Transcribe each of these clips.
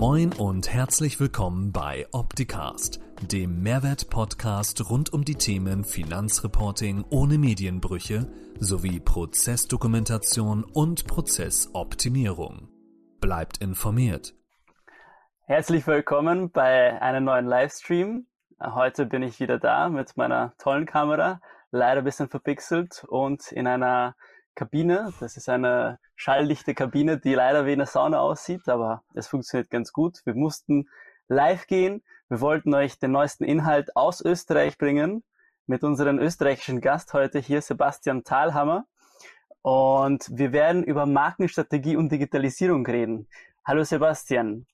Moin und herzlich willkommen bei Opticast, dem Mehrwert-Podcast rund um die Themen Finanzreporting ohne Medienbrüche sowie Prozessdokumentation und Prozessoptimierung. Bleibt informiert. Herzlich willkommen bei einem neuen Livestream. Heute bin ich wieder da mit meiner tollen Kamera, leider ein bisschen verpixelt und in einer Kabine. Das ist eine schalldichte Kabine, die leider wie eine Sauna aussieht, aber es funktioniert ganz gut. Wir mussten live gehen. Wir wollten euch den neuesten Inhalt aus Österreich bringen mit unserem österreichischen Gast heute hier, Sebastian Thalhammer. Und wir werden über Markenstrategie und Digitalisierung reden. Hallo Sebastian.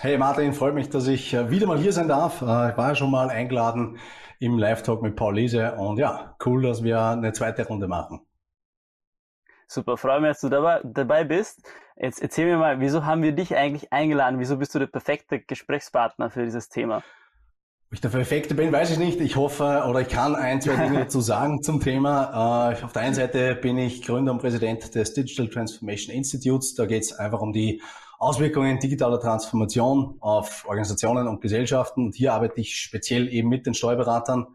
Hey Martin, freut mich, dass ich äh, wieder mal hier sein darf. Äh, ich war ja schon mal eingeladen im Live-Talk mit Paul Lise und ja, cool, dass wir eine zweite Runde machen. Super, freue mich, dass du dabei, dabei bist. Jetzt erzähl mir mal, wieso haben wir dich eigentlich eingeladen? Wieso bist du der perfekte Gesprächspartner für dieses Thema? Ob ich der Perfekte bin, weiß ich nicht. Ich hoffe oder ich kann ein, zwei Dinge dazu sagen zum Thema. Äh, auf der einen Seite bin ich Gründer und Präsident des Digital Transformation Institutes. Da geht es einfach um die Auswirkungen digitaler Transformation auf Organisationen und Gesellschaften. Und hier arbeite ich speziell eben mit den Steuerberatern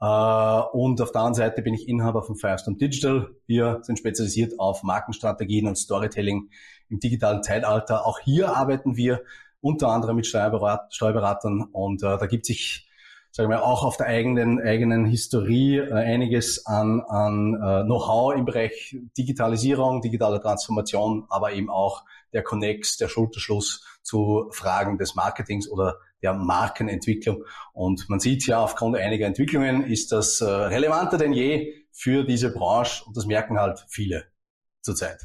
und auf der anderen Seite bin ich Inhaber von Firestone Digital. Wir sind spezialisiert auf Markenstrategien und Storytelling im digitalen Zeitalter. Auch hier arbeiten wir unter anderem mit Steuerberat Steuerberatern und äh, da gibt sich sagen wir auch auf der eigenen eigenen Historie äh, einiges an, an äh, Know-how im Bereich Digitalisierung, digitale Transformation, aber eben auch der Connex, der Schulterschluss zu Fragen des Marketings oder der Markenentwicklung. Und man sieht ja, aufgrund einiger Entwicklungen ist das äh, relevanter denn je für diese Branche und das merken halt viele zurzeit.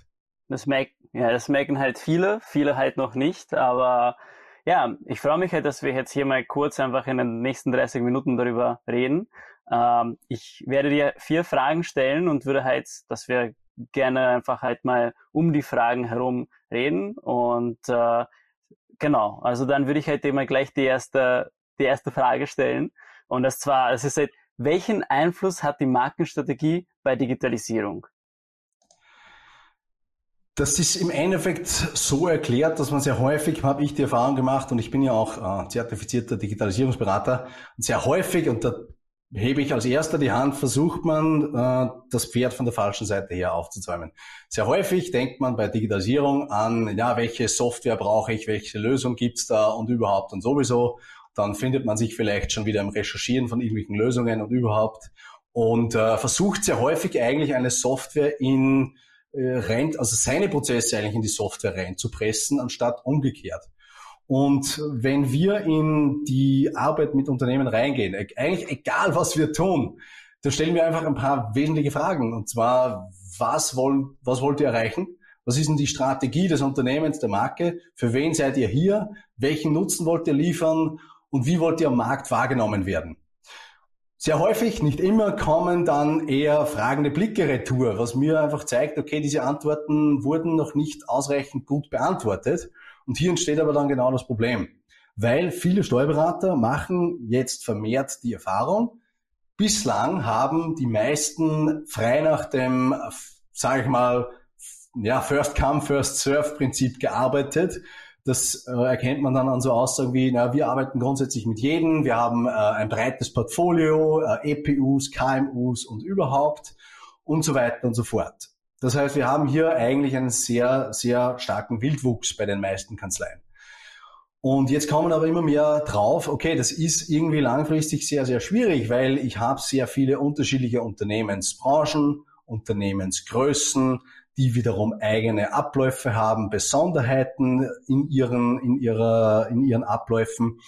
Das, merk ja, das merken halt viele, viele halt noch nicht, aber ja, ich freue mich halt, dass wir jetzt hier mal kurz einfach in den nächsten 30 Minuten darüber reden. Ähm, ich werde dir vier Fragen stellen und würde halt, dass wir gerne einfach halt mal um die Fragen herum reden und äh, Genau, also dann würde ich halt immer gleich die erste, die erste Frage stellen. Und das zwar, es ist halt, welchen Einfluss hat die Markenstrategie bei Digitalisierung? Das ist im Endeffekt so erklärt, dass man sehr häufig, habe ich die Erfahrung gemacht, und ich bin ja auch äh, zertifizierter Digitalisierungsberater, und sehr häufig, und da hebe ich als erster die Hand, versucht man, äh, das Pferd von der falschen Seite her aufzuzäumen. Sehr häufig denkt man bei Digitalisierung an, ja, welche Software brauche ich, welche Lösung gibt's da und überhaupt und sowieso. Dann findet man sich vielleicht schon wieder im Recherchieren von irgendwelchen Lösungen und überhaupt und äh, versucht sehr häufig eigentlich eine Software in äh, rein, also seine Prozesse eigentlich in die Software reinzupressen, anstatt umgekehrt. Und wenn wir in die Arbeit mit Unternehmen reingehen, e-, eigentlich egal was wir tun, da stellen wir einfach ein paar wesentliche Fragen. Und zwar, was, wollen, was wollt ihr erreichen? Was ist denn die Strategie des Unternehmens, der Marke? Für wen seid ihr hier? Welchen Nutzen wollt ihr liefern? Und wie wollt ihr am Markt wahrgenommen werden? Sehr häufig, nicht immer, kommen dann eher fragende Blicke retour, was mir einfach zeigt, okay, diese Antworten wurden noch nicht ausreichend gut beantwortet. Und hier entsteht aber dann genau das Problem, weil viele Steuerberater machen jetzt vermehrt die Erfahrung, bislang haben die meisten frei nach dem, sage ich mal, ja, First Come, First Serve Prinzip gearbeitet. Das äh, erkennt man dann an so Aussagen wie, na, wir arbeiten grundsätzlich mit jedem, wir haben äh, ein breites Portfolio, äh, EPUs, KMUs und überhaupt und so weiter und so fort. Das heißt, wir haben hier eigentlich einen sehr, sehr starken Wildwuchs bei den meisten Kanzleien. Und jetzt kommen aber immer mehr drauf, okay, das ist irgendwie langfristig sehr, sehr schwierig, weil ich habe sehr viele unterschiedliche Unternehmensbranchen, Unternehmensgrößen, die wiederum eigene Abläufe haben, Besonderheiten in ihren, in ihrer, in ihren Abläufen.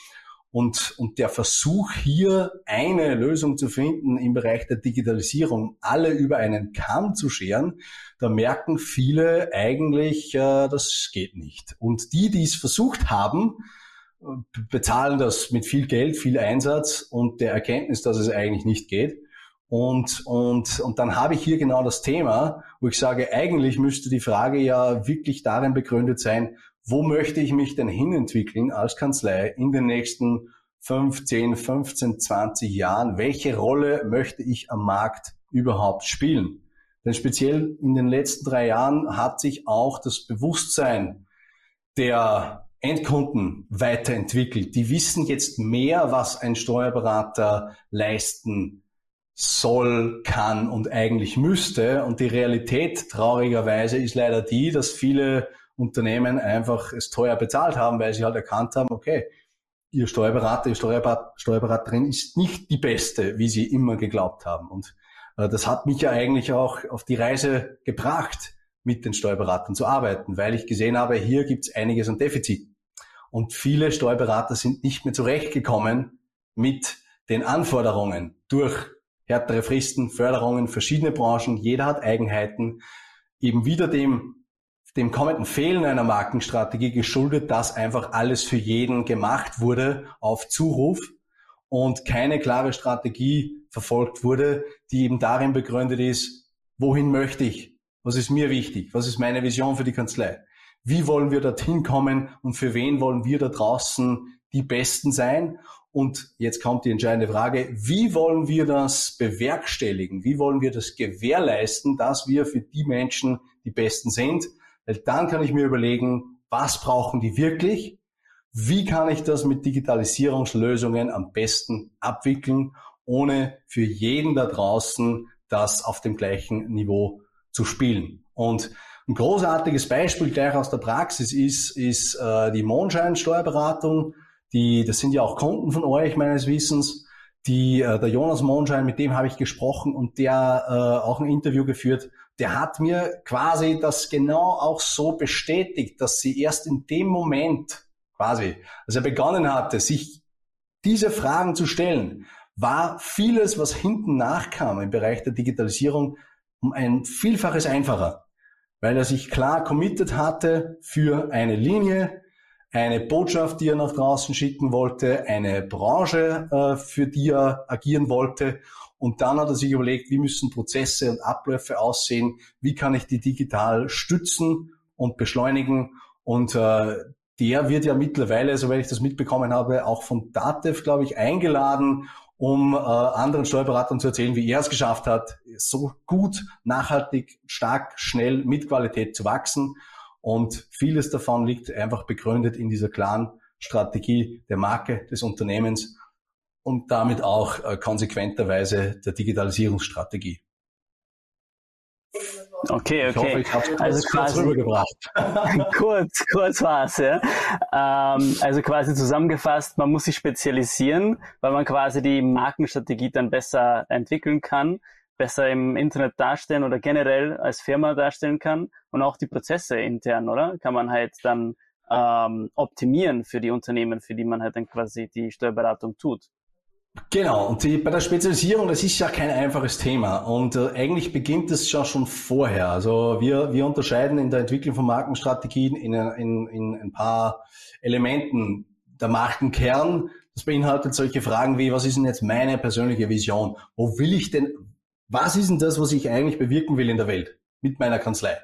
Und, und der Versuch hier eine Lösung zu finden im Bereich der Digitalisierung, alle über einen Kamm zu scheren, da merken viele eigentlich, äh, das geht nicht. Und die, die es versucht haben, bezahlen das mit viel Geld, viel Einsatz und der Erkenntnis, dass es eigentlich nicht geht. Und, und, und dann habe ich hier genau das Thema, wo ich sage, eigentlich müsste die Frage ja wirklich darin begründet sein, wo möchte ich mich denn hinentwickeln als Kanzlei in den nächsten 15, 15, 20 Jahren? Welche Rolle möchte ich am Markt überhaupt spielen? Denn speziell in den letzten drei Jahren hat sich auch das Bewusstsein der Endkunden weiterentwickelt. Die wissen jetzt mehr, was ein Steuerberater leisten soll, kann und eigentlich müsste. Und die Realität traurigerweise ist leider die, dass viele Unternehmen einfach es teuer bezahlt haben, weil sie halt erkannt haben, okay, ihr Steuerberater, ihr Steuerberaterin ist nicht die beste, wie sie immer geglaubt haben. Und äh, das hat mich ja eigentlich auch auf die Reise gebracht, mit den Steuerberatern zu arbeiten, weil ich gesehen habe, hier gibt es einiges an Defizit. Und viele Steuerberater sind nicht mehr zurechtgekommen mit den Anforderungen durch härtere Fristen, Förderungen, verschiedene Branchen. Jeder hat Eigenheiten. Eben wieder dem, dem kommenden Fehlen einer Markenstrategie geschuldet, dass einfach alles für jeden gemacht wurde auf Zuruf und keine klare Strategie verfolgt wurde, die eben darin begründet ist, wohin möchte ich? Was ist mir wichtig? Was ist meine Vision für die Kanzlei? Wie wollen wir dorthin kommen und für wen wollen wir da draußen die Besten sein? Und jetzt kommt die entscheidende Frage, wie wollen wir das bewerkstelligen? Wie wollen wir das gewährleisten, dass wir für die Menschen die Besten sind? Weil dann kann ich mir überlegen, was brauchen die wirklich? Wie kann ich das mit Digitalisierungslösungen am besten abwickeln, ohne für jeden da draußen das auf dem gleichen Niveau zu spielen. Und ein großartiges Beispiel gleich aus der Praxis ist, ist äh, die Mondschein-Steuerberatung. Die, das sind ja auch Kunden von euch meines Wissens. Die, äh, der Jonas Mondschein, mit dem habe ich gesprochen und der äh, auch ein Interview geführt. Der hat mir quasi das genau auch so bestätigt, dass sie erst in dem Moment quasi, als er begonnen hatte, sich diese Fragen zu stellen, war vieles, was hinten nachkam im Bereich der Digitalisierung, um ein Vielfaches einfacher, weil er sich klar committed hatte für eine Linie, eine Botschaft, die er nach draußen schicken wollte, eine Branche, äh, für die er agieren wollte. Und dann hat er sich überlegt, wie müssen Prozesse und Abläufe aussehen, wie kann ich die digital stützen und beschleunigen. Und äh, der wird ja mittlerweile, soweit ich das mitbekommen habe, auch von DATEV, glaube ich, eingeladen, um äh, anderen Steuerberatern zu erzählen, wie er es geschafft hat, so gut, nachhaltig, stark, schnell mit Qualität zu wachsen. Und vieles davon liegt einfach begründet in dieser klaren Strategie der Marke des Unternehmens und damit auch äh, konsequenterweise der Digitalisierungsstrategie. Okay, okay. Ich hoffe, ich also quasi rübergebracht. kurz, kurz war's, ja. Ähm, also quasi zusammengefasst, man muss sich spezialisieren, weil man quasi die Markenstrategie dann besser entwickeln kann, besser im Internet darstellen oder generell als Firma darstellen kann und auch die Prozesse intern, oder? Kann man halt dann ähm, optimieren für die Unternehmen, für die man halt dann quasi die Steuerberatung tut. Genau, und die, bei der Spezialisierung, das ist ja kein einfaches Thema und äh, eigentlich beginnt es ja schon vorher. Also wir, wir unterscheiden in der Entwicklung von Markenstrategien in, in, in ein paar Elementen. Der Markenkern, das beinhaltet solche Fragen wie, was ist denn jetzt meine persönliche Vision? Wo will ich denn, was ist denn das, was ich eigentlich bewirken will in der Welt mit meiner Kanzlei?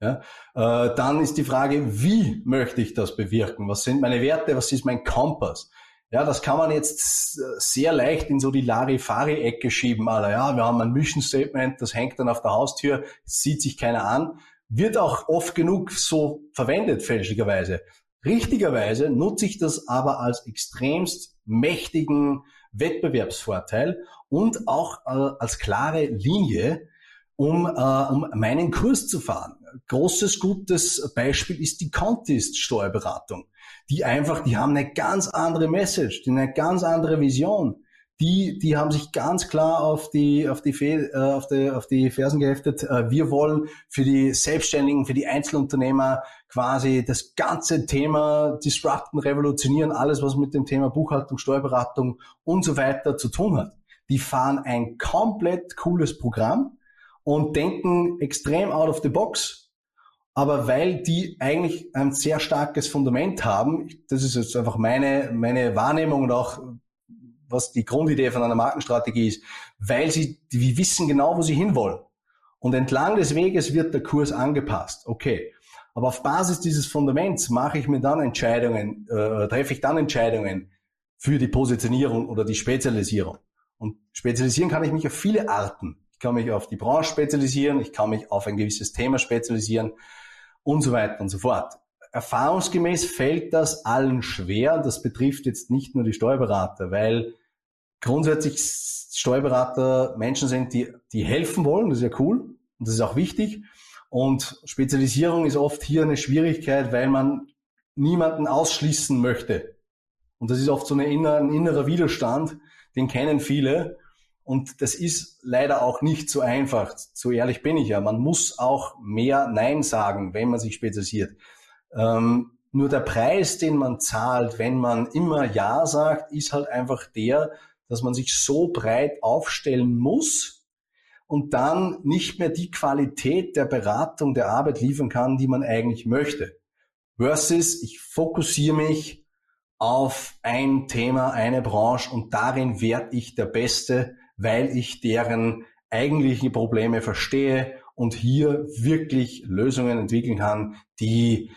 Ja, äh, dann ist die Frage, wie möchte ich das bewirken? Was sind meine Werte? Was ist mein Kompass? Ja, das kann man jetzt sehr leicht in so die Larifari-Ecke schieben. Alter. Ja, wir haben ein Mission Statement, das hängt dann auf der Haustür, sieht sich keiner an. Wird auch oft genug so verwendet, fälschlicherweise. Richtigerweise nutze ich das aber als extremst mächtigen Wettbewerbsvorteil und auch äh, als klare Linie, um, äh, um meinen Kurs zu fahren. Großes gutes Beispiel ist die Contest-Steuerberatung die einfach, die haben eine ganz andere Message, die eine ganz andere Vision. Die, die haben sich ganz klar auf die, auf die, äh, auf die, auf die Fersen geheftet. Äh, wir wollen für die Selbstständigen, für die Einzelunternehmer quasi das ganze Thema disrupten, revolutionieren, alles, was mit dem Thema Buchhaltung, Steuerberatung und so weiter zu tun hat. Die fahren ein komplett cooles Programm und denken extrem out of the box aber weil die eigentlich ein sehr starkes Fundament haben, das ist jetzt einfach meine, meine Wahrnehmung und auch was die Grundidee von einer Markenstrategie ist, weil sie, die wissen genau, wo sie hinwollen. Und entlang des Weges wird der Kurs angepasst. Okay. Aber auf Basis dieses Fundaments mache ich mir dann Entscheidungen, äh, treffe ich dann Entscheidungen für die Positionierung oder die Spezialisierung. Und spezialisieren kann ich mich auf viele Arten. Ich kann mich auf die Branche spezialisieren, ich kann mich auf ein gewisses Thema spezialisieren und so weiter und so fort. erfahrungsgemäß fällt das allen schwer. Das betrifft jetzt nicht nur die Steuerberater, weil grundsätzlich Steuerberater Menschen sind, die, die helfen wollen. Das ist ja cool und das ist auch wichtig. Und Spezialisierung ist oft hier eine Schwierigkeit, weil man niemanden ausschließen möchte. Und das ist oft so eine inner, ein innerer Widerstand, den kennen viele. Und das ist leider auch nicht so einfach. So ehrlich bin ich ja. Man muss auch mehr Nein sagen, wenn man sich spezialisiert. Ähm, nur der Preis, den man zahlt, wenn man immer Ja sagt, ist halt einfach der, dass man sich so breit aufstellen muss und dann nicht mehr die Qualität der Beratung, der Arbeit liefern kann, die man eigentlich möchte. Versus ich fokussiere mich auf ein Thema, eine Branche und darin werde ich der Beste, weil ich deren eigentliche Probleme verstehe und hier wirklich Lösungen entwickeln kann, die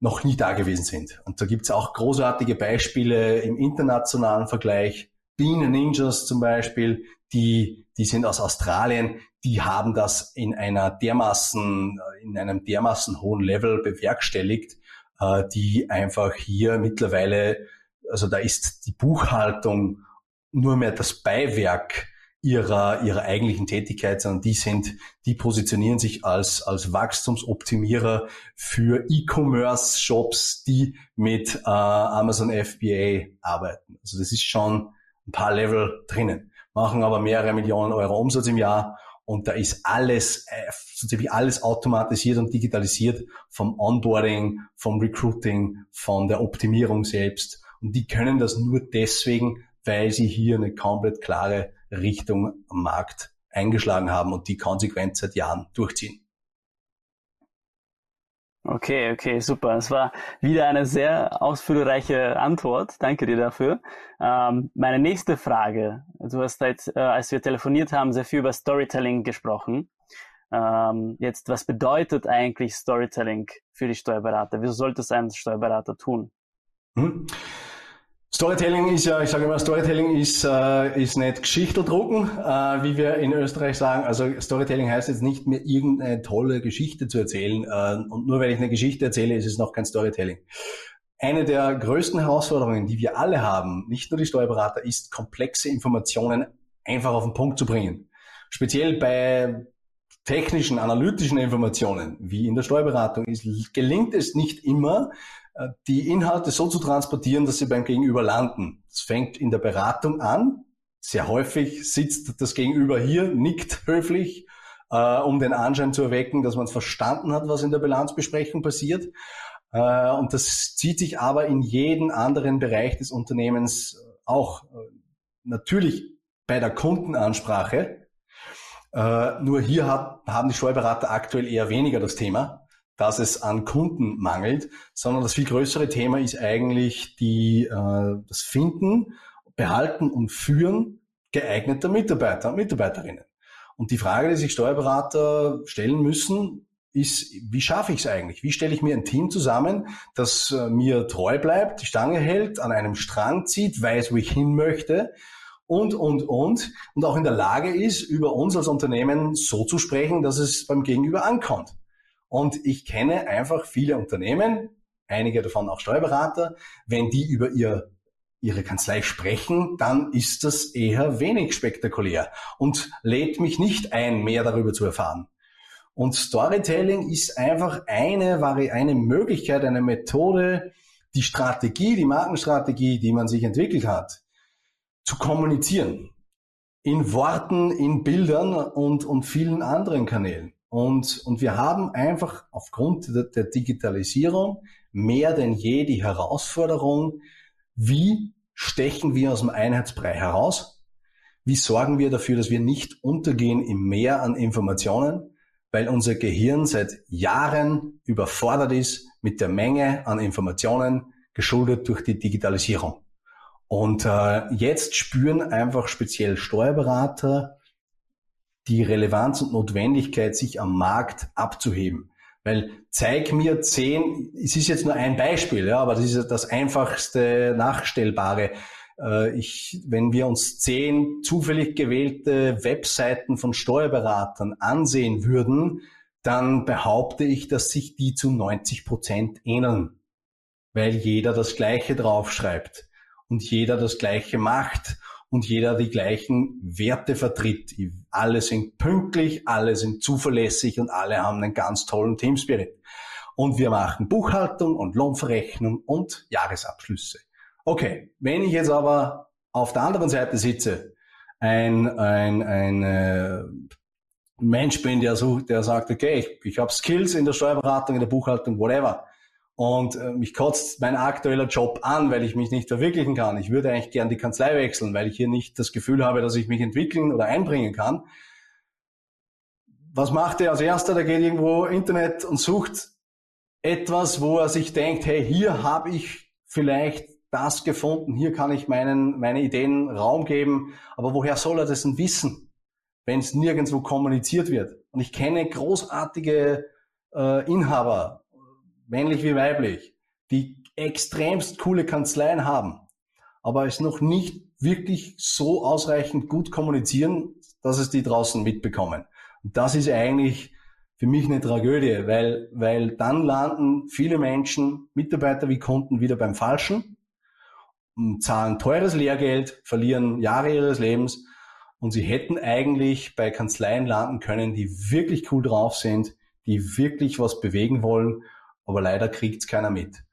noch nie da gewesen sind. Und da gibt's auch großartige Beispiele im internationalen Vergleich. Bean Ninjas zum Beispiel, die, die sind aus Australien, die haben das in einer dermaßen, in einem dermaßen hohen Level bewerkstelligt, äh, die einfach hier mittlerweile, also da ist die Buchhaltung nur mehr das Beiwerk ihrer, ihrer eigentlichen Tätigkeit, sondern die sind, die positionieren sich als, als Wachstumsoptimierer für E-Commerce-Shops, die mit äh, Amazon FBA arbeiten. Also das ist schon ein paar Level drinnen, machen aber mehrere Millionen Euro Umsatz im Jahr und da ist alles, äh, so ziemlich alles automatisiert und digitalisiert vom Onboarding, vom Recruiting, von der Optimierung selbst. Und die können das nur deswegen, weil sie hier eine komplett klare Richtung Markt eingeschlagen haben und die konsequent seit Jahren durchziehen. Okay, okay, super. Es war wieder eine sehr ausführreiche Antwort. Danke dir dafür. Ähm, meine nächste Frage. Du hast jetzt, äh, als wir telefoniert haben, sehr viel über Storytelling gesprochen. Ähm, jetzt, was bedeutet eigentlich Storytelling für die Steuerberater? Wieso sollte es ein Steuerberater tun? Hm. Storytelling ist ja, ich sage immer, Storytelling ist, äh, ist nicht Geschichte drucken, äh, wie wir in Österreich sagen. Also Storytelling heißt jetzt nicht mehr irgendeine tolle Geschichte zu erzählen. Äh, und nur weil ich eine Geschichte erzähle, ist es noch kein Storytelling. Eine der größten Herausforderungen, die wir alle haben, nicht nur die Steuerberater, ist komplexe Informationen einfach auf den Punkt zu bringen. Speziell bei technischen, analytischen Informationen, wie in der Steuerberatung, ist, gelingt es nicht immer, die Inhalte so zu transportieren, dass sie beim Gegenüber landen. Das fängt in der Beratung an. Sehr häufig sitzt das Gegenüber hier, nickt höflich, äh, um den Anschein zu erwecken, dass man verstanden hat, was in der Bilanzbesprechung passiert. Äh, und das zieht sich aber in jeden anderen Bereich des Unternehmens auch. Äh, natürlich bei der Kundenansprache. Äh, nur hier hat, haben die Steuerberater aktuell eher weniger das Thema dass es an Kunden mangelt, sondern das viel größere Thema ist eigentlich die, äh, das Finden, Behalten und Führen geeigneter Mitarbeiter und Mitarbeiterinnen. Und die Frage, die sich Steuerberater stellen müssen, ist, wie schaffe ich es eigentlich? Wie stelle ich mir ein Team zusammen, das äh, mir treu bleibt, die Stange hält, an einem Strang zieht, weiß, wo ich hin möchte und, und, und, und auch in der Lage ist, über uns als Unternehmen so zu sprechen, dass es beim Gegenüber ankommt. Und ich kenne einfach viele Unternehmen, einige davon auch Steuerberater, wenn die über ihr ihre Kanzlei sprechen, dann ist das eher wenig spektakulär und lädt mich nicht ein, mehr darüber zu erfahren. Und Storytelling ist einfach eine, eine Möglichkeit, eine Methode, die Strategie, die Markenstrategie, die man sich entwickelt hat, zu kommunizieren. In Worten, in Bildern und, und vielen anderen Kanälen. Und, und wir haben einfach aufgrund der, der Digitalisierung mehr denn je die Herausforderung, wie stechen wir aus dem Einheitsbrei heraus? Wie sorgen wir dafür, dass wir nicht untergehen im Meer an Informationen, weil unser Gehirn seit Jahren überfordert ist mit der Menge an Informationen, geschuldet durch die Digitalisierung. Und äh, jetzt spüren einfach speziell Steuerberater die Relevanz und Notwendigkeit, sich am Markt abzuheben. Weil zeig mir zehn, es ist jetzt nur ein Beispiel, ja, aber das ist das einfachste Nachstellbare. Äh, ich, wenn wir uns zehn zufällig gewählte Webseiten von Steuerberatern ansehen würden, dann behaupte ich, dass sich die zu 90 Prozent ähneln. weil jeder das Gleiche draufschreibt und jeder das Gleiche macht und jeder die gleichen Werte vertritt. Alle sind pünktlich, alle sind zuverlässig und alle haben einen ganz tollen Teamspirit. Und wir machen Buchhaltung und Lohnverrechnung und Jahresabschlüsse. Okay, wenn ich jetzt aber auf der anderen Seite sitze, ein, ein, ein äh, Mensch bin, der, sucht, der sagt, okay, ich, ich habe Skills in der Steuerberatung, in der Buchhaltung, whatever. Und äh, mich kotzt mein aktueller Job an, weil ich mich nicht verwirklichen kann. Ich würde eigentlich gern die Kanzlei wechseln, weil ich hier nicht das Gefühl habe, dass ich mich entwickeln oder einbringen kann. Was macht er als erster? Der geht irgendwo Internet und sucht etwas, wo er sich denkt, hey, hier habe ich vielleicht das gefunden, hier kann ich meinen, meine Ideen Raum geben. Aber woher soll er das denn wissen, wenn es nirgendwo kommuniziert wird? Und ich kenne großartige äh, Inhaber, männlich wie weiblich, die extremst coole Kanzleien haben, aber es noch nicht wirklich so ausreichend gut kommunizieren, dass es die draußen mitbekommen. Und das ist eigentlich für mich eine Tragödie, weil, weil dann landen viele Menschen, Mitarbeiter wie Kunden, wieder beim Falschen, zahlen teures Lehrgeld, verlieren Jahre ihres Lebens und sie hätten eigentlich bei Kanzleien landen können, die wirklich cool drauf sind, die wirklich was bewegen wollen aber leider kriegt es keiner mit.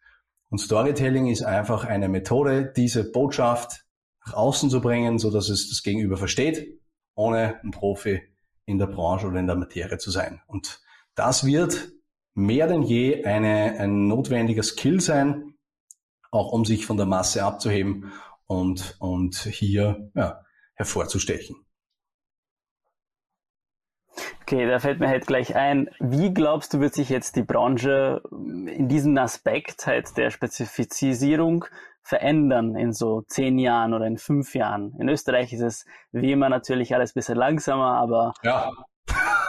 Und Storytelling ist einfach eine Methode, diese Botschaft nach außen zu bringen, so dass es das Gegenüber versteht, ohne ein Profi in der Branche oder in der Materie zu sein. Und das wird mehr denn je eine, ein notwendiger Skill sein, auch um sich von der Masse abzuheben und, und hier ja, hervorzustechen. Okay, da fällt mir halt gleich ein, wie glaubst du, wird sich jetzt die Branche in diesem Aspekt halt der Spezifizierung verändern in so zehn Jahren oder in fünf Jahren? In Österreich ist es wie immer natürlich alles ein bisschen langsamer, aber ja.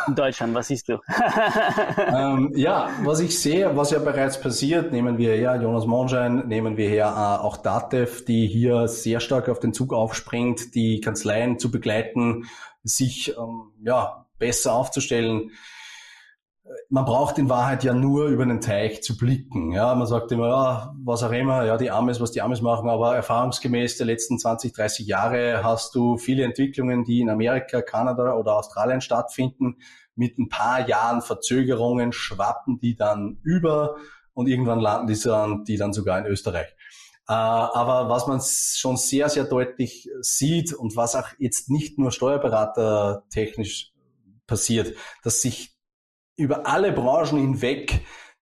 in Deutschland, was siehst du? ähm, ja, was ich sehe, was ja bereits passiert, nehmen wir her Jonas Monschein, nehmen wir her äh, auch Datev, die hier sehr stark auf den Zug aufspringt, die Kanzleien zu begleiten, sich ähm, ja besser aufzustellen. Man braucht in Wahrheit ja nur über den Teich zu blicken. Ja, man sagt immer, ja, was auch immer, ja, die Amis, was die Amis machen, aber erfahrungsgemäß der letzten 20, 30 Jahre hast du viele Entwicklungen, die in Amerika, Kanada oder Australien stattfinden. Mit ein paar Jahren Verzögerungen schwappen die dann über und irgendwann landen die dann, die dann sogar in Österreich. Äh, aber was man schon sehr, sehr deutlich sieht und was auch jetzt nicht nur Steuerberater technisch passiert, dass sich über alle Branchen hinweg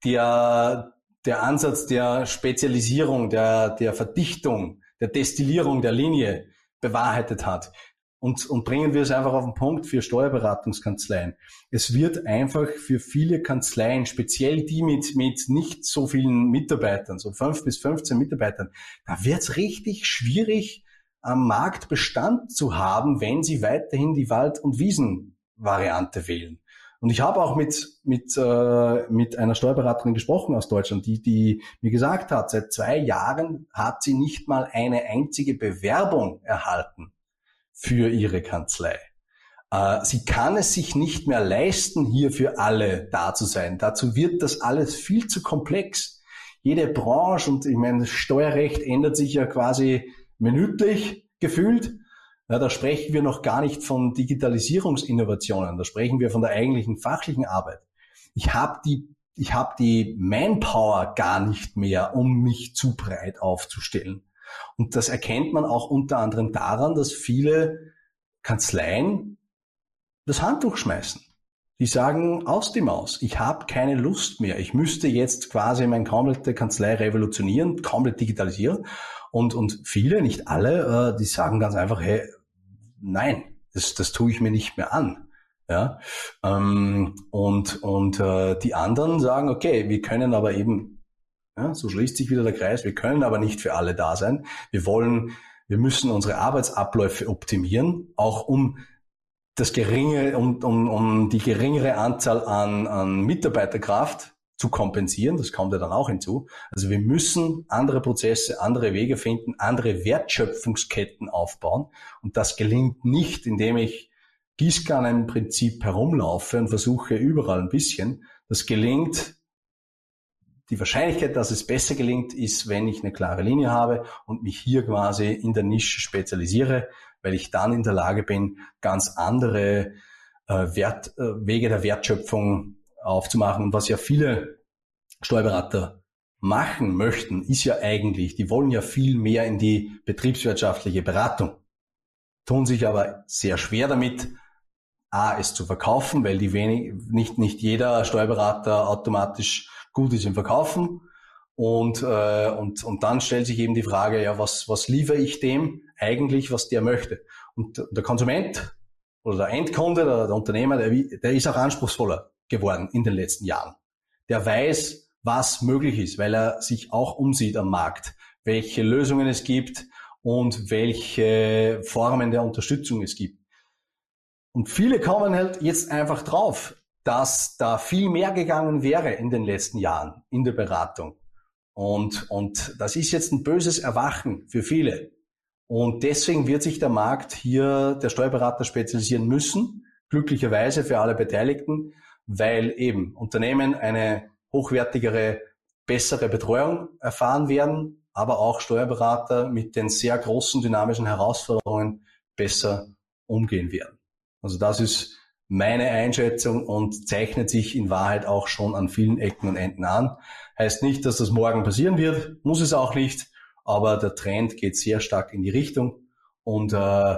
der, der Ansatz der Spezialisierung, der, der Verdichtung, der Destillierung der Linie bewahrheitet hat. Und, und bringen wir es einfach auf den Punkt für Steuerberatungskanzleien. Es wird einfach für viele Kanzleien, speziell die mit, mit nicht so vielen Mitarbeitern, so fünf bis 15 Mitarbeitern, da wird es richtig schwierig, am Markt Bestand zu haben, wenn sie weiterhin die Wald- und Wiesen Variante wählen. Und ich habe auch mit, mit, äh, mit einer Steuerberaterin gesprochen aus Deutschland, die, die mir gesagt hat, seit zwei Jahren hat sie nicht mal eine einzige Bewerbung erhalten für ihre Kanzlei. Äh, sie kann es sich nicht mehr leisten, hier für alle da zu sein. Dazu wird das alles viel zu komplex. Jede Branche und ich meine, das Steuerrecht ändert sich ja quasi minütlich gefühlt. Ja, da sprechen wir noch gar nicht von Digitalisierungsinnovationen, da sprechen wir von der eigentlichen fachlichen Arbeit. Ich habe die, ich habe die Manpower gar nicht mehr, um mich zu breit aufzustellen. Und das erkennt man auch unter anderem daran, dass viele Kanzleien das Handtuch schmeißen. Die sagen aus die Maus, ich habe keine Lust mehr. Ich müsste jetzt quasi meine komplette Kanzlei revolutionieren, komplett digitalisieren. Und, und viele, nicht alle, äh, die sagen ganz einfach, hey, nein, das, das tue ich mir nicht mehr an. Ja, ähm, und und äh, die anderen sagen, okay, wir können aber eben, ja, so schließt sich wieder der Kreis, wir können aber nicht für alle da sein. Wir wollen, wir müssen unsere Arbeitsabläufe optimieren, auch um das geringe, um, um, um die geringere Anzahl an, an Mitarbeiterkraft zu kompensieren. Das kommt ja dann auch hinzu. Also wir müssen andere Prozesse, andere Wege finden, andere Wertschöpfungsketten aufbauen. Und das gelingt nicht, indem ich Gießkannen im Prinzip herumlaufe und versuche überall ein bisschen. Das gelingt die Wahrscheinlichkeit, dass es besser gelingt, ist, wenn ich eine klare Linie habe und mich hier quasi in der Nische spezialisiere, weil ich dann in der Lage bin, ganz andere äh, Wert, äh, Wege der Wertschöpfung aufzumachen. Und was ja viele Steuerberater machen möchten, ist ja eigentlich, die wollen ja viel mehr in die betriebswirtschaftliche Beratung, tun sich aber sehr schwer damit, A, es zu verkaufen, weil die wenig, nicht, nicht jeder Steuerberater automatisch gut ist im Verkaufen. Und, äh, und, und dann stellt sich eben die Frage, ja, was, was liefere ich dem eigentlich, was der möchte? Und der Konsument oder der Endkunde, der, der Unternehmer, der, der ist auch anspruchsvoller geworden in den letzten Jahren. Der weiß, was möglich ist, weil er sich auch umsieht am Markt, welche Lösungen es gibt und welche Formen der Unterstützung es gibt. Und viele kommen halt jetzt einfach drauf, dass da viel mehr gegangen wäre in den letzten Jahren in der Beratung. Und, und das ist jetzt ein böses Erwachen für viele. Und deswegen wird sich der Markt hier, der Steuerberater spezialisieren müssen, glücklicherweise für alle Beteiligten, weil eben Unternehmen eine hochwertigere, bessere Betreuung erfahren werden, aber auch Steuerberater mit den sehr großen dynamischen Herausforderungen besser umgehen werden. Also das ist meine Einschätzung und zeichnet sich in Wahrheit auch schon an vielen Ecken und Enden an. Heißt nicht, dass das morgen passieren wird, muss es auch nicht, aber der Trend geht sehr stark in die Richtung und äh,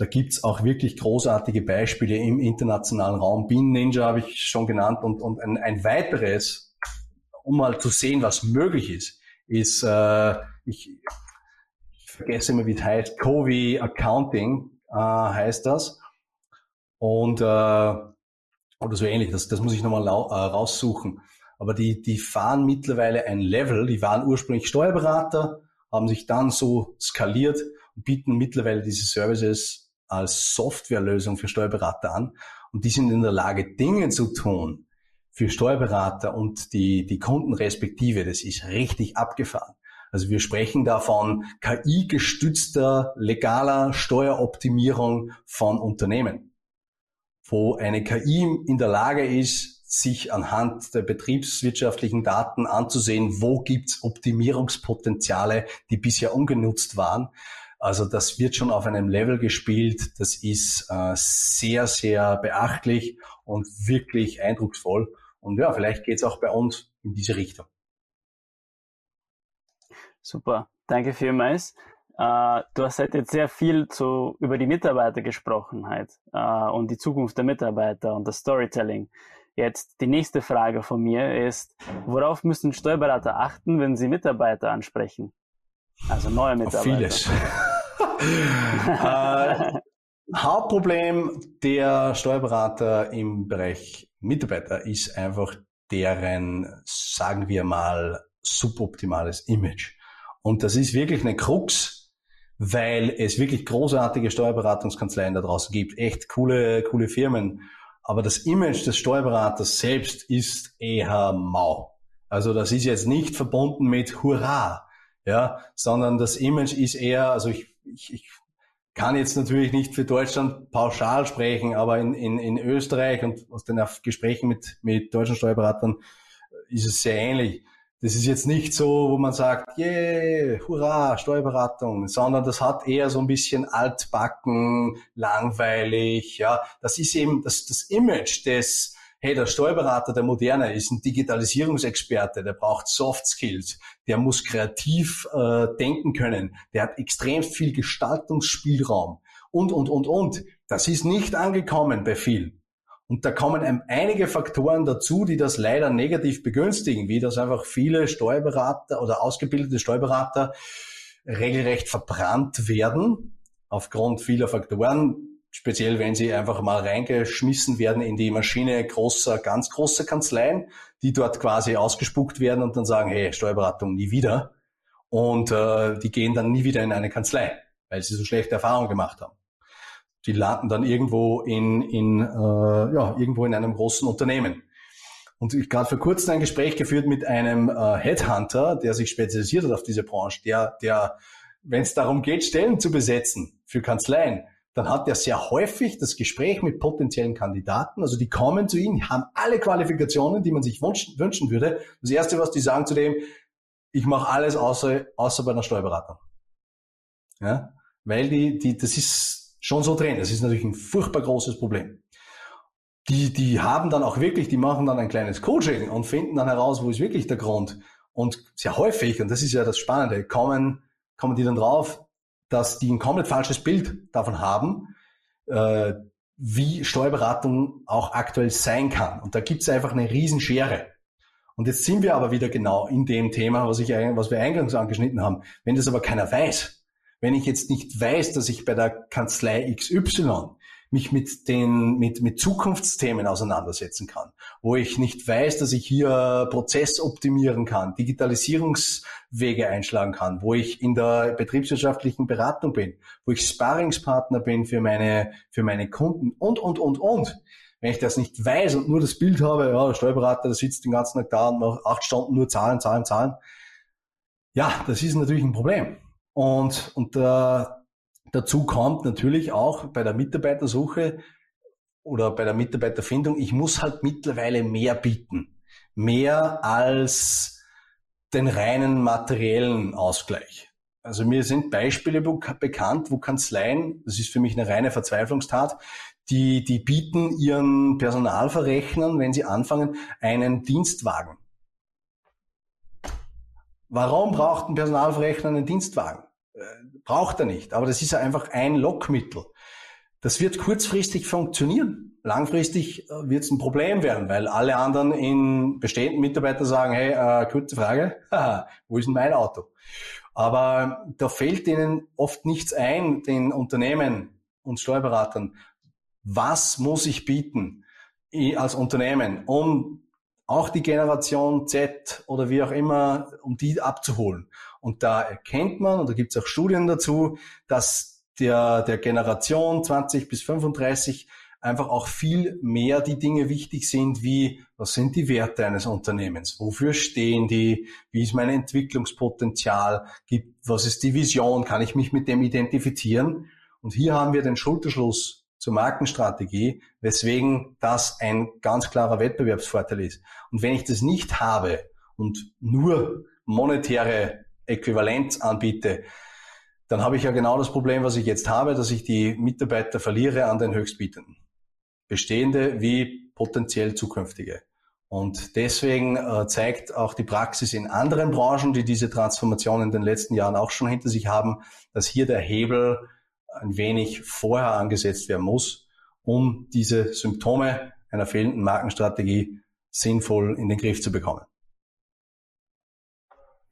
da gibt's auch wirklich großartige Beispiele im internationalen Raum. Bean Ninja habe ich schon genannt und, und ein, ein weiteres, um mal zu sehen, was möglich ist, ist, äh, ich, ich vergesse immer, wie es heißt, Covey Accounting äh, heißt das. Und äh, oder so ähnlich, das, das muss ich nochmal äh, raussuchen. Aber die, die fahren mittlerweile ein Level, die waren ursprünglich Steuerberater, haben sich dann so skaliert und bieten mittlerweile diese Services als Softwarelösung für Steuerberater an und die sind in der Lage, Dinge zu tun für Steuerberater und die, die Kunden respektive. Das ist richtig abgefahren. Also wir sprechen da von KI-gestützter legaler Steueroptimierung von Unternehmen, wo eine KI in der Lage ist, sich anhand der betriebswirtschaftlichen Daten anzusehen, wo gibt's Optimierungspotenziale, die bisher ungenutzt waren, also das wird schon auf einem Level gespielt, das ist äh, sehr, sehr beachtlich und wirklich eindrucksvoll. Und ja, vielleicht geht es auch bei uns in diese Richtung. Super, danke vielmals. Äh, du hast halt jetzt sehr viel zu, über die Mitarbeiter gesprochen halt, äh, und die Zukunft der Mitarbeiter und das Storytelling. Jetzt die nächste Frage von mir ist, worauf müssen Steuerberater achten, wenn sie Mitarbeiter ansprechen? Also neue Mitarbeiter. Auf vieles. Äh, Hauptproblem der Steuerberater im Bereich Mitarbeiter ist einfach deren, sagen wir mal, suboptimales Image. Und das ist wirklich eine Krux, weil es wirklich großartige Steuerberatungskanzleien da draußen gibt, echt coole, coole Firmen. Aber das Image des Steuerberaters selbst ist eher mau. Also das ist jetzt nicht verbunden mit Hurra, ja, sondern das Image ist eher, also ich ich, ich kann jetzt natürlich nicht für Deutschland pauschal sprechen, aber in, in, in Österreich und aus den Gesprächen mit, mit deutschen Steuerberatern ist es sehr ähnlich. Das ist jetzt nicht so, wo man sagt, yeah, hurra, Steuerberatung, sondern das hat eher so ein bisschen altbacken, langweilig, ja. Das ist eben das, das Image des, hey, der Steuerberater der Moderne ist ein Digitalisierungsexperte, der braucht Soft Skills, der muss kreativ äh, denken können, der hat extrem viel Gestaltungsspielraum und, und, und, und. Das ist nicht angekommen bei vielen. Und da kommen einige Faktoren dazu, die das leider negativ begünstigen, wie dass einfach viele Steuerberater oder ausgebildete Steuerberater regelrecht verbrannt werden aufgrund vieler Faktoren speziell wenn sie einfach mal reingeschmissen werden in die Maschine großer, ganz großer Kanzleien, die dort quasi ausgespuckt werden und dann sagen, hey, Steuerberatung nie wieder. Und äh, die gehen dann nie wieder in eine Kanzlei, weil sie so schlechte Erfahrungen gemacht haben. Die landen dann irgendwo in, in äh, ja, irgendwo in einem großen Unternehmen. Und ich gerade vor kurzem ein Gespräch geführt mit einem äh, Headhunter, der sich spezialisiert hat auf diese Branche, der, der, wenn es darum geht, Stellen zu besetzen für Kanzleien, dann hat er sehr häufig das Gespräch mit potenziellen Kandidaten. Also die kommen zu ihm, haben alle Qualifikationen, die man sich wünschen, wünschen würde. Das Erste, was die sagen zu dem, ich mache alles außer, außer bei einer Steuerberatung. Ja? Weil die, die, das ist schon so drin. Das ist natürlich ein furchtbar großes Problem. Die, die haben dann auch wirklich, die machen dann ein kleines Coaching und finden dann heraus, wo ist wirklich der Grund. Und sehr häufig, und das ist ja das Spannende, kommen, kommen die dann drauf, dass die ein komplett falsches Bild davon haben, äh, wie Steuerberatung auch aktuell sein kann. Und da gibt es einfach eine Riesenschere. Und jetzt sind wir aber wieder genau in dem Thema, was, ich, was wir eingangs angeschnitten haben. Wenn das aber keiner weiß, wenn ich jetzt nicht weiß, dass ich bei der Kanzlei XY mich mit den, mit, mit Zukunftsthemen auseinandersetzen kann, wo ich nicht weiß, dass ich hier Prozess optimieren kann, Digitalisierungswege einschlagen kann, wo ich in der betriebswirtschaftlichen Beratung bin, wo ich Sparringspartner bin für meine, für meine Kunden und, und, und, und. Wenn ich das nicht weiß und nur das Bild habe, ja, der Steuerberater, der sitzt den ganzen Tag da und macht acht Stunden nur Zahlen, Zahlen, Zahlen. Ja, das ist natürlich ein Problem. Und, und äh, Dazu kommt natürlich auch bei der Mitarbeitersuche oder bei der Mitarbeiterfindung, ich muss halt mittlerweile mehr bieten. Mehr als den reinen materiellen Ausgleich. Also mir sind Beispiele bekannt, wo Kanzleien, das ist für mich eine reine Verzweiflungstat, die, die bieten ihren Personalverrechnern, wenn sie anfangen, einen Dienstwagen. Warum braucht ein Personalverrechner einen Dienstwagen? Äh, braucht er nicht. Aber das ist einfach ein Lockmittel. Das wird kurzfristig funktionieren. Langfristig äh, wird es ein Problem werden, weil alle anderen in bestehenden Mitarbeiter sagen, hey, äh, kurze Frage, wo ist denn mein Auto? Aber da fällt ihnen oft nichts ein, den Unternehmen und Steuerberatern. Was muss ich bieten als Unternehmen, um auch die Generation Z oder wie auch immer, um die abzuholen? Und da erkennt man, und da gibt es auch Studien dazu, dass der, der Generation 20 bis 35 einfach auch viel mehr die Dinge wichtig sind, wie was sind die Werte eines Unternehmens, wofür stehen die, wie ist mein Entwicklungspotenzial, was ist die Vision, kann ich mich mit dem identifizieren? Und hier haben wir den Schulterschluss zur Markenstrategie, weswegen das ein ganz klarer Wettbewerbsvorteil ist. Und wenn ich das nicht habe und nur monetäre Äquivalenz anbiete, dann habe ich ja genau das Problem, was ich jetzt habe, dass ich die Mitarbeiter verliere an den Höchstbietenden. Bestehende wie potenziell zukünftige. Und deswegen äh, zeigt auch die Praxis in anderen Branchen, die diese Transformation in den letzten Jahren auch schon hinter sich haben, dass hier der Hebel ein wenig vorher angesetzt werden muss, um diese Symptome einer fehlenden Markenstrategie sinnvoll in den Griff zu bekommen.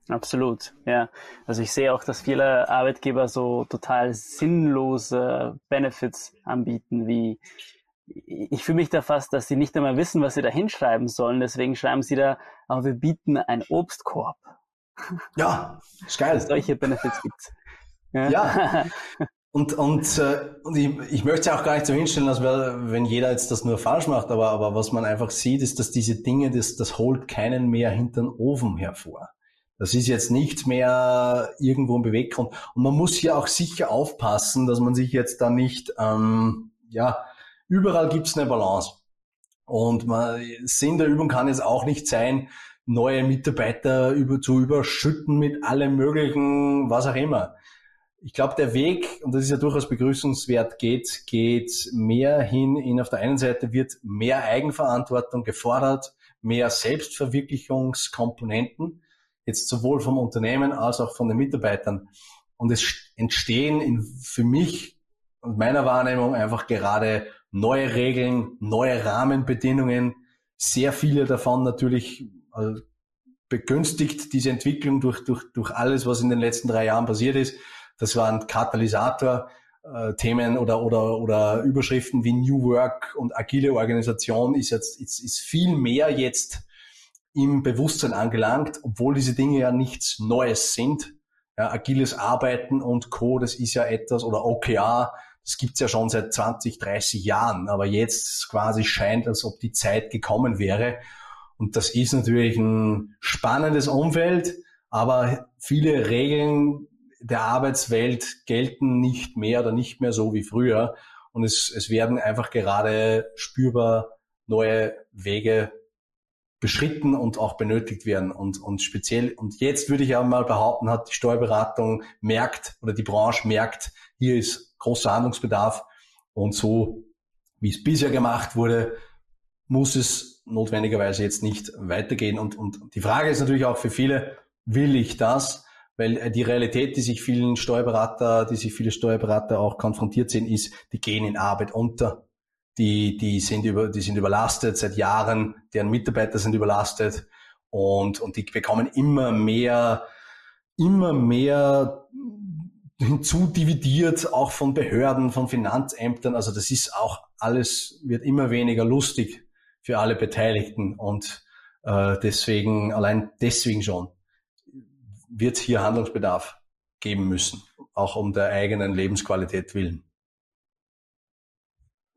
Absolut, ja. Also ich sehe auch, dass viele Arbeitgeber so total sinnlose Benefits anbieten, wie ich fühle mich da fast, dass sie nicht einmal wissen, was sie da hinschreiben sollen. Deswegen schreiben sie da, aber wir bieten einen Obstkorb. Ja, ist geil. Solche Benefits gibt's. Ja. ja. Und, und, äh, und ich, ich möchte es auch gar nicht so hinstellen, dass wir, wenn jeder jetzt das nur falsch macht, aber, aber was man einfach sieht, ist, dass diese Dinge, das, das holt keinen mehr hinter den Ofen hervor. Das ist jetzt nicht mehr irgendwo ein Beweggrund. Und man muss hier auch sicher aufpassen, dass man sich jetzt da nicht, ähm, ja, überall gibt es eine Balance. Und man, Sinn der Übung kann jetzt auch nicht sein, neue Mitarbeiter über, zu überschütten mit allem möglichen, was auch immer. Ich glaube, der Weg, und das ist ja durchaus begrüßenswert, geht, geht mehr hin in, auf der einen Seite wird mehr Eigenverantwortung gefordert, mehr Selbstverwirklichungskomponenten jetzt sowohl vom Unternehmen als auch von den Mitarbeitern. Und es entstehen in, für mich und meiner Wahrnehmung einfach gerade neue Regeln, neue Rahmenbedingungen, sehr viele davon natürlich also begünstigt diese Entwicklung durch, durch, durch alles, was in den letzten drei Jahren passiert ist. Das waren Katalysator, äh, Themen oder, oder, oder Überschriften wie New Work und agile Organisation ist jetzt, ist, ist viel mehr jetzt im Bewusstsein angelangt, obwohl diese Dinge ja nichts Neues sind. Ja, agiles Arbeiten und Co., das ist ja etwas, oder OKR, das gibt's ja schon seit 20, 30 Jahren, aber jetzt quasi scheint, als ob die Zeit gekommen wäre. Und das ist natürlich ein spannendes Umfeld, aber viele Regeln der Arbeitswelt gelten nicht mehr oder nicht mehr so wie früher. Und es, es werden einfach gerade spürbar neue Wege beschritten und auch benötigt werden. Und, und speziell, und jetzt würde ich auch mal behaupten, hat die Steuerberatung merkt oder die Branche merkt, hier ist großer Handlungsbedarf. Und so, wie es bisher gemacht wurde, muss es notwendigerweise jetzt nicht weitergehen. Und, und die Frage ist natürlich auch für viele, will ich das? Weil die Realität, die sich vielen Steuerberater, die sich viele Steuerberater auch konfrontiert sind, ist, die gehen in Arbeit unter die, die sind über, die sind überlastet seit Jahren, deren Mitarbeiter sind überlastet und, und die bekommen immer mehr, immer mehr hinzudividiert, auch von Behörden, von Finanzämtern. Also das ist auch alles, wird immer weniger lustig für alle Beteiligten und äh, deswegen, allein deswegen schon, wird hier Handlungsbedarf geben müssen, auch um der eigenen Lebensqualität willen.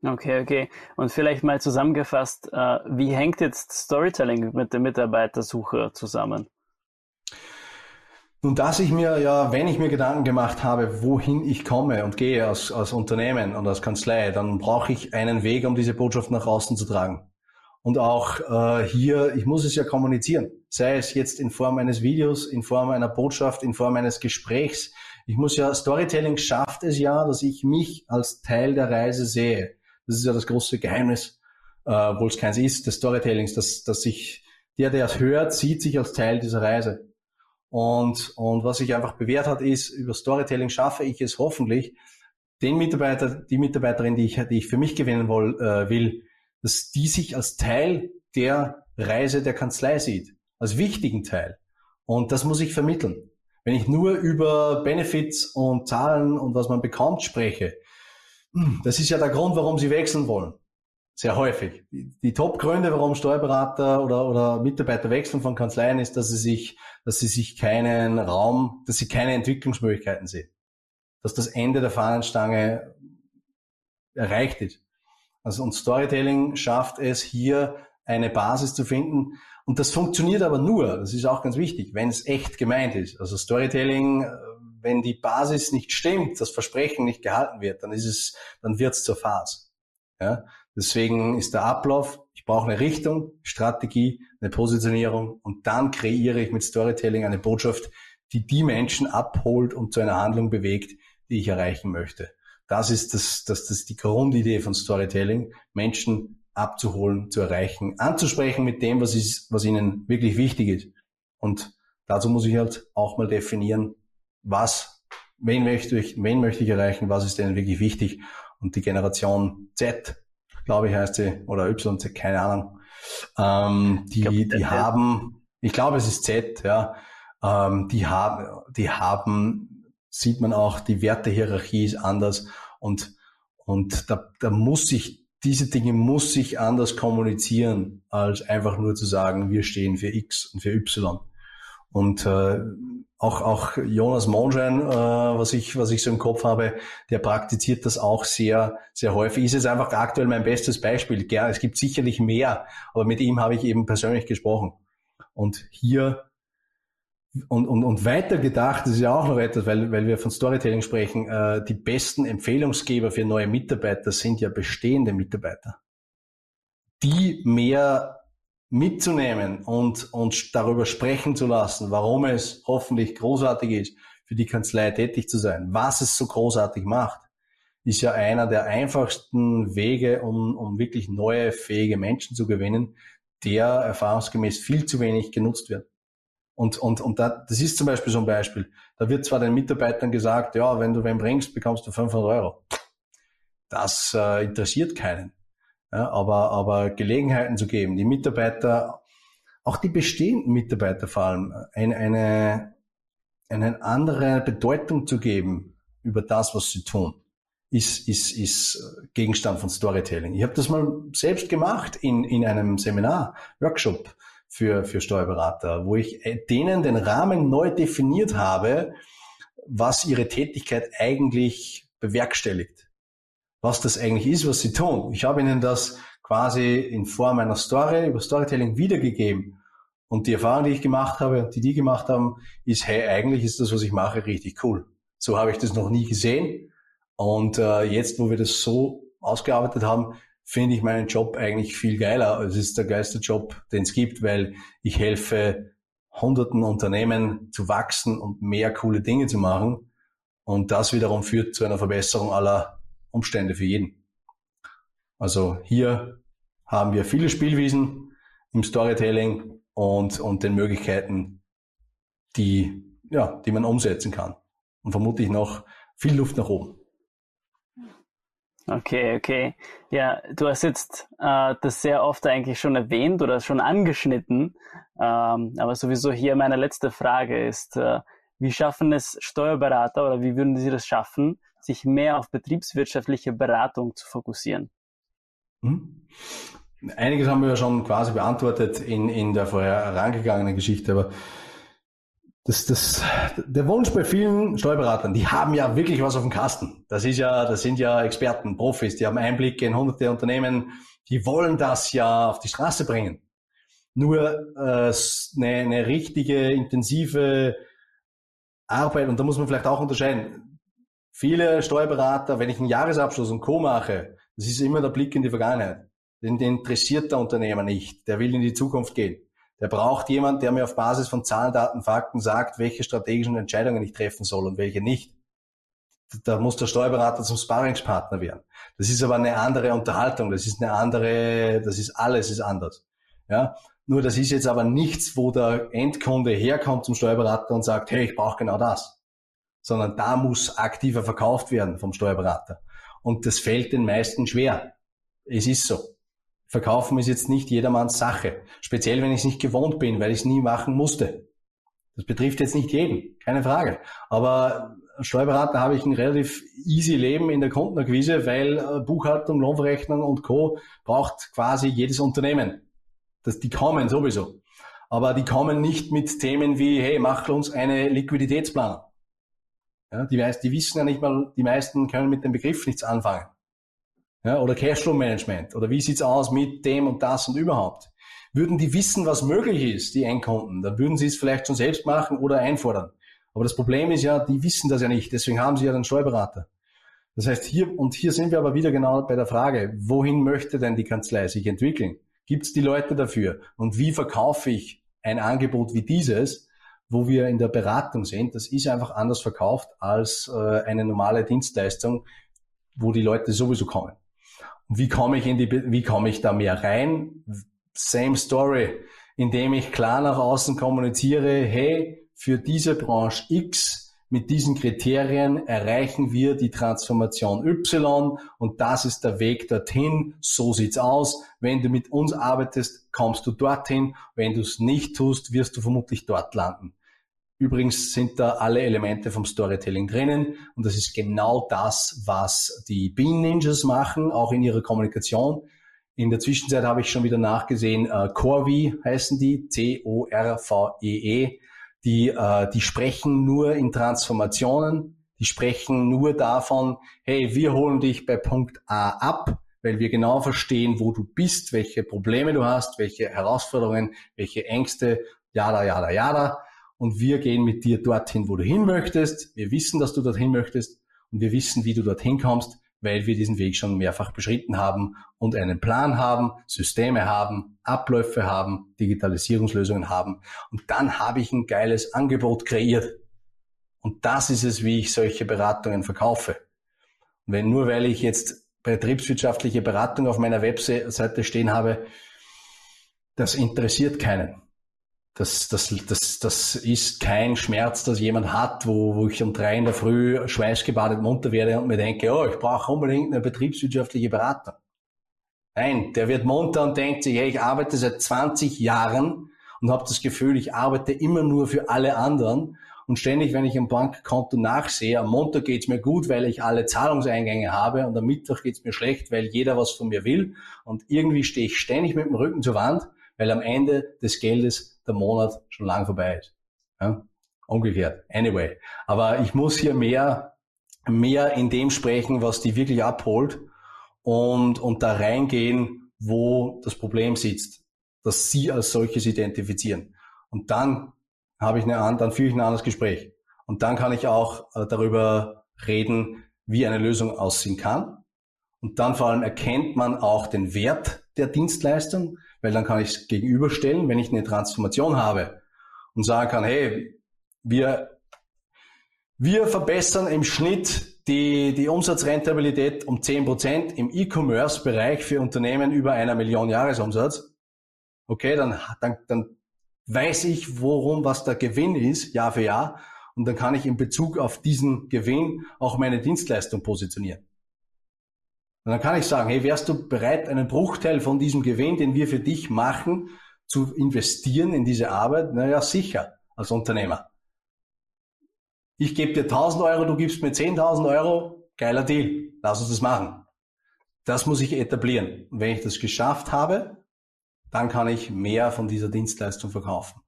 Okay, okay. Und vielleicht mal zusammengefasst, äh, wie hängt jetzt Storytelling mit der Mitarbeitersuche zusammen? Nun, dass ich mir ja, wenn ich mir Gedanken gemacht habe, wohin ich komme und gehe als, als Unternehmen und als Kanzlei, dann brauche ich einen Weg, um diese Botschaft nach außen zu tragen. Und auch äh, hier, ich muss es ja kommunizieren, sei es jetzt in Form eines Videos, in Form einer Botschaft, in Form eines Gesprächs. Ich muss ja, Storytelling schafft es ja, dass ich mich als Teil der Reise sehe. Das ist ja das große Geheimnis, äh, obwohl es keins ist, des Storytellings, dass, dass sich der, der es hört, sieht sich als Teil dieser Reise. Und, und was sich einfach bewährt hat, ist, über Storytelling schaffe ich es hoffentlich, den Mitarbeiter, die Mitarbeiterin, die ich, die ich für mich gewinnen will, äh, will, dass die sich als Teil der Reise der Kanzlei sieht, als wichtigen Teil. Und das muss ich vermitteln. Wenn ich nur über Benefits und Zahlen und was man bekommt spreche, das ist ja der Grund, warum sie wechseln wollen. Sehr häufig. Die, Top-Gründe, warum Steuerberater oder, oder Mitarbeiter wechseln von Kanzleien, ist, dass sie sich, dass sie sich keinen Raum, dass sie keine Entwicklungsmöglichkeiten sehen. Dass das Ende der Fahnenstange erreicht ist. Also, und Storytelling schafft es hier eine Basis zu finden. Und das funktioniert aber nur, das ist auch ganz wichtig, wenn es echt gemeint ist. Also Storytelling wenn die Basis nicht stimmt, das Versprechen nicht gehalten wird, dann ist es, dann wird es zur Phase. Ja? Deswegen ist der Ablauf, ich brauche eine Richtung, Strategie, eine Positionierung und dann kreiere ich mit Storytelling eine Botschaft, die die Menschen abholt und zu einer Handlung bewegt, die ich erreichen möchte. Das ist das, das, das ist die Grundidee von Storytelling, Menschen abzuholen, zu erreichen, anzusprechen mit dem, was, ist, was ihnen wirklich wichtig ist. Und dazu muss ich halt auch mal definieren, was, wen möchte ich, wen möchte ich erreichen, was ist denen wirklich wichtig. Und die Generation Z, glaube ich, heißt sie, oder YZ, keine Ahnung, ähm, die, glaub, die haben, ich glaube, es ist Z, ja, ähm, die haben, die haben, sieht man auch, die Wertehierarchie ist anders und, und da, da muss sich, diese Dinge muss sich anders kommunizieren, als einfach nur zu sagen, wir stehen für X und für Y. Und äh, auch, auch Jonas Mongen, äh, was, ich, was ich so im Kopf habe, der praktiziert das auch sehr, sehr häufig. Ist jetzt einfach aktuell mein bestes Beispiel. Gerne, es gibt sicherlich mehr, aber mit ihm habe ich eben persönlich gesprochen. Und hier und, und, und weiter gedacht, das ist ja auch noch etwas, weil, weil wir von Storytelling sprechen, äh, die besten Empfehlungsgeber für neue Mitarbeiter sind ja bestehende Mitarbeiter, die mehr mitzunehmen und, und darüber sprechen zu lassen, warum es hoffentlich großartig ist, für die Kanzlei tätig zu sein, was es so großartig macht, ist ja einer der einfachsten Wege, um, um wirklich neue, fähige Menschen zu gewinnen, der erfahrungsgemäß viel zu wenig genutzt wird. Und, und, und da, das ist zum Beispiel so ein Beispiel. Da wird zwar den Mitarbeitern gesagt, ja, wenn du wen bringst, bekommst du 500 Euro. Das äh, interessiert keinen. Ja, aber, aber Gelegenheiten zu geben, die Mitarbeiter, auch die bestehenden Mitarbeiter vor allem, eine, eine, eine andere Bedeutung zu geben über das, was sie tun, ist, ist, ist Gegenstand von Storytelling. Ich habe das mal selbst gemacht in, in einem Seminar, Workshop für, für Steuerberater, wo ich denen den Rahmen neu definiert habe, was ihre Tätigkeit eigentlich bewerkstelligt was das eigentlich ist, was sie tun. Ich habe ihnen das quasi in Form einer Story über Storytelling wiedergegeben. Und die Erfahrung, die ich gemacht habe und die die gemacht haben, ist, hey, eigentlich ist das, was ich mache, richtig cool. So habe ich das noch nie gesehen. Und äh, jetzt, wo wir das so ausgearbeitet haben, finde ich meinen Job eigentlich viel geiler. Es ist der geilste Job, den es gibt, weil ich helfe hunderten Unternehmen zu wachsen und mehr coole Dinge zu machen. Und das wiederum führt zu einer Verbesserung aller Umstände für jeden. Also hier haben wir viele Spielwiesen im Storytelling und, und den Möglichkeiten, die, ja, die man umsetzen kann. Und vermutlich noch viel Luft nach oben. Okay, okay. Ja, du hast jetzt äh, das sehr oft eigentlich schon erwähnt oder schon angeschnitten. Ähm, aber sowieso hier meine letzte Frage ist, äh, wie schaffen es Steuerberater oder wie würden sie das schaffen, sich mehr auf betriebswirtschaftliche Beratung zu fokussieren? Hm? Einiges haben wir ja schon quasi beantwortet in, in der vorher herangegangenen Geschichte, aber das, das, der Wunsch bei vielen Steuerberatern, die haben ja wirklich was auf dem Kasten. Das ist ja, das sind ja Experten, Profis, die haben Einblicke in hunderte Unternehmen, die wollen das ja auf die Straße bringen. Nur äh, eine, eine richtige, intensive Arbeit, und da muss man vielleicht auch unterscheiden. Viele Steuerberater, wenn ich einen Jahresabschluss und Co. mache, das ist immer der Blick in die Vergangenheit. Den, den interessiert der Unternehmer nicht. Der will in die Zukunft gehen. Der braucht jemand, der mir auf Basis von Zahlen, Daten, Fakten sagt, welche strategischen Entscheidungen ich treffen soll und welche nicht. Da muss der Steuerberater zum Sparringspartner werden. Das ist aber eine andere Unterhaltung. Das ist eine andere, das ist alles ist anders. Ja. Nur das ist jetzt aber nichts, wo der Endkunde herkommt zum Steuerberater und sagt, hey, ich brauche genau das. Sondern da muss aktiver verkauft werden vom Steuerberater. Und das fällt den meisten schwer. Es ist so. Verkaufen ist jetzt nicht jedermanns Sache. Speziell, wenn ich es nicht gewohnt bin, weil ich es nie machen musste. Das betrifft jetzt nicht jeden, keine Frage. Aber Steuerberater habe ich ein relativ easy Leben in der Kundenakquise, weil äh, Buchhaltung, Lohnverrechnung und Co. braucht quasi jedes Unternehmen. Das, die kommen sowieso. Aber die kommen nicht mit Themen wie, hey, mach uns eine Liquiditätsplanung. Ja, die, die wissen ja nicht mal, die meisten können mit dem Begriff nichts anfangen. Ja, oder Cashflow-Management. Oder wie sieht's aus mit dem und das und überhaupt? Würden die wissen, was möglich ist, die Endkunden, dann würden sie es vielleicht schon selbst machen oder einfordern. Aber das Problem ist ja, die wissen das ja nicht. Deswegen haben sie ja den Steuerberater. Das heißt, hier, und hier sind wir aber wieder genau bei der Frage, wohin möchte denn die Kanzlei sich entwickeln? Gibt es die Leute dafür? Und wie verkaufe ich ein Angebot wie dieses, wo wir in der Beratung sind? Das ist einfach anders verkauft als äh, eine normale Dienstleistung, wo die Leute sowieso kommen. Wie komme ich in die, wie komme ich da mehr rein? Same story, indem ich klar nach außen kommuniziere, hey, für diese Branche X mit diesen Kriterien erreichen wir die Transformation Y und das ist der Weg dorthin. So sieht's aus. Wenn du mit uns arbeitest, kommst du dorthin. Wenn du es nicht tust, wirst du vermutlich dort landen. Übrigens sind da alle Elemente vom Storytelling drinnen und das ist genau das, was die Bean Ninjas machen, auch in ihrer Kommunikation. In der Zwischenzeit habe ich schon wieder nachgesehen, äh, Corvi heißen die, C-O-R-V-E-E. -E. Die, äh, die sprechen nur in Transformationen, die sprechen nur davon, hey, wir holen dich bei Punkt A ab, weil wir genau verstehen, wo du bist, welche Probleme du hast, welche Herausforderungen, welche Ängste, jada, jada, jada und wir gehen mit dir dorthin, wo du hin möchtest. Wir wissen, dass du dorthin möchtest und wir wissen, wie du dorthin kommst, weil wir diesen Weg schon mehrfach beschritten haben und einen Plan haben, Systeme haben, Abläufe haben, Digitalisierungslösungen haben. Und dann habe ich ein geiles Angebot kreiert. Und das ist es, wie ich solche Beratungen verkaufe. Und wenn nur weil ich jetzt betriebswirtschaftliche Beratung auf meiner Webseite stehen habe, das interessiert keinen das, das, das, das ist kein Schmerz, das jemand hat, wo, wo ich um drei in der Früh schweißgebadet munter werde und mir denke, oh, ich brauche unbedingt eine betriebswirtschaftliche Beratung. Nein, der wird munter und denkt sich, hey, ich arbeite seit 20 Jahren und habe das Gefühl, ich arbeite immer nur für alle anderen. Und ständig, wenn ich ein Bankkonto nachsehe, am Montag geht's mir gut, weil ich alle Zahlungseingänge habe und am Mittwoch geht's mir schlecht, weil jeder was von mir will. Und irgendwie stehe ich ständig mit dem Rücken zur Wand, weil am Ende des Geldes der Monat schon lang vorbei ist. Ja? Umgekehrt. Anyway. Aber ich muss hier mehr, mehr in dem sprechen, was die wirklich abholt und, und da reingehen, wo das Problem sitzt, dass sie als solches identifizieren. Und dann habe ich eine, dann führe ich ein anderes Gespräch. Und dann kann ich auch äh, darüber reden, wie eine Lösung aussehen kann. Und dann vor allem erkennt man auch den Wert der Dienstleistung, weil dann kann ich es gegenüberstellen, wenn ich eine Transformation habe und sagen kann, hey, wir, wir verbessern im Schnitt die, die Umsatzrentabilität um 10% im E-Commerce-Bereich für Unternehmen über einer Million Jahresumsatz. Okay, dann, dann, dann weiß ich, worum was der Gewinn ist, Jahr für Jahr. Und dann kann ich in Bezug auf diesen Gewinn auch meine Dienstleistung positionieren. Und dann kann ich sagen, hey, wärst du bereit, einen Bruchteil von diesem Gewinn, den wir für dich machen, zu investieren in diese Arbeit? Naja, sicher, als Unternehmer. Ich gebe dir 1000 Euro, du gibst mir 10.000 Euro, geiler Deal, lass uns das machen. Das muss ich etablieren. Und wenn ich das geschafft habe, dann kann ich mehr von dieser Dienstleistung verkaufen.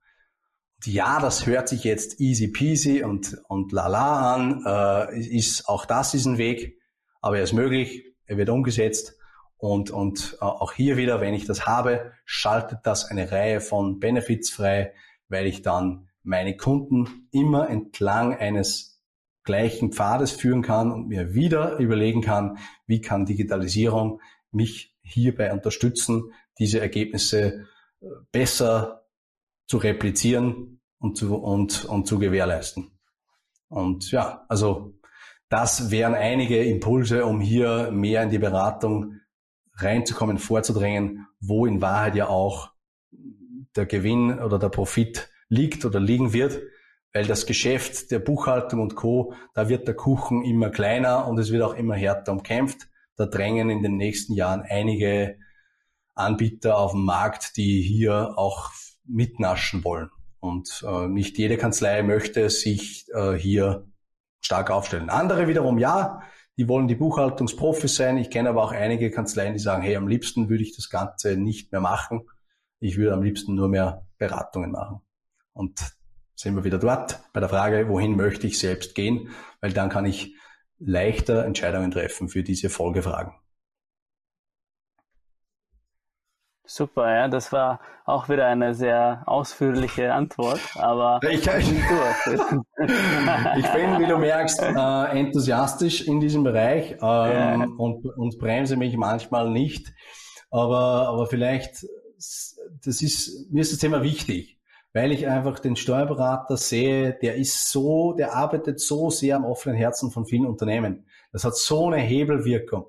Und ja, das hört sich jetzt easy peasy und, und lala an, äh, ist, auch das ist ein Weg, aber er ist möglich er wird umgesetzt und, und äh, auch hier wieder, wenn ich das habe, schaltet das eine Reihe von Benefits frei, weil ich dann meine Kunden immer entlang eines gleichen Pfades führen kann und mir wieder überlegen kann, wie kann Digitalisierung mich hierbei unterstützen, diese Ergebnisse äh, besser zu replizieren und zu, und, und zu gewährleisten. Und ja, also das wären einige Impulse, um hier mehr in die Beratung reinzukommen, vorzudrängen, wo in Wahrheit ja auch der Gewinn oder der Profit liegt oder liegen wird, weil das Geschäft der Buchhaltung und Co., da wird der Kuchen immer kleiner und es wird auch immer härter umkämpft. Da drängen in den nächsten Jahren einige Anbieter auf den Markt, die hier auch mitnaschen wollen. Und äh, nicht jede Kanzlei möchte sich äh, hier stark aufstellen. Andere wiederum ja, die wollen die Buchhaltungsprofis sein. Ich kenne aber auch einige Kanzleien, die sagen, hey, am liebsten würde ich das Ganze nicht mehr machen. Ich würde am liebsten nur mehr Beratungen machen. Und sind wir wieder dort bei der Frage, wohin möchte ich selbst gehen? Weil dann kann ich leichter Entscheidungen treffen für diese Folgefragen. Super, ja, das war auch wieder eine sehr ausführliche Antwort, aber ich, ich, ich bin, wie du merkst, äh, enthusiastisch in diesem Bereich ähm, ja. und, und bremse mich manchmal nicht, aber, aber vielleicht, das ist, mir ist das Thema wichtig, weil ich einfach den Steuerberater sehe, der ist so, der arbeitet so sehr am offenen Herzen von vielen Unternehmen. Das hat so eine Hebelwirkung.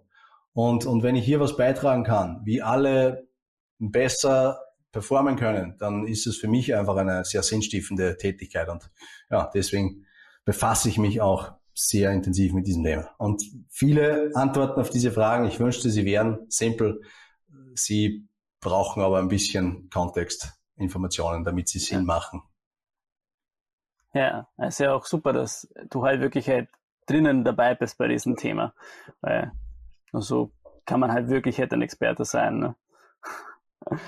Und, und wenn ich hier was beitragen kann, wie alle besser performen können, dann ist es für mich einfach eine sehr sinnstiftende Tätigkeit. Und ja, deswegen befasse ich mich auch sehr intensiv mit diesem Thema. Und viele Antworten auf diese Fragen, ich wünschte, sie wären simpel. Sie brauchen aber ein bisschen Kontext, Informationen, damit sie Sinn machen. Ja, es ist ja auch super, dass du halt wirklich halt drinnen dabei bist bei diesem Thema. Weil nur so kann man halt wirklich halt ein Experte sein. Ne?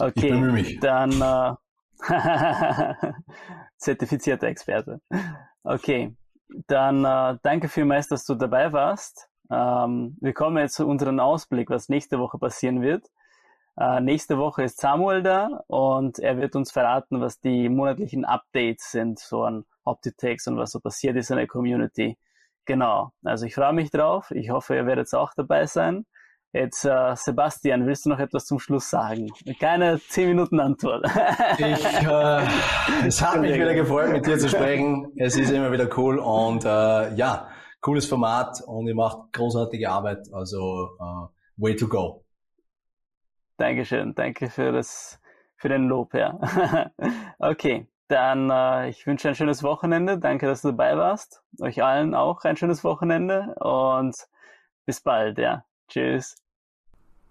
Okay, mich. dann äh, zertifizierter Experte. Okay, dann äh, danke vielmals, dass du dabei warst. Ähm, wir kommen jetzt zu unserem Ausblick, was nächste Woche passieren wird. Äh, nächste Woche ist Samuel da und er wird uns verraten, was die monatlichen Updates sind, so an Optitex und was so passiert ist in der Community. Genau, also ich freue mich drauf. Ich hoffe, ihr werdet auch dabei sein. Jetzt, äh, Sebastian, willst du noch etwas zum Schluss sagen? Keine 10 Minuten Antwort. ich, äh, es hat mich wieder gefreut, mit dir zu sprechen. Es ist immer wieder cool und äh, ja, cooles Format und ihr macht großartige Arbeit. Also uh, way to go. Dankeschön, danke für das, für den Lob, ja. okay, dann äh, ich wünsche ein schönes Wochenende. Danke, dass du dabei warst. Euch allen auch ein schönes Wochenende und bis bald, ja. Tschüss.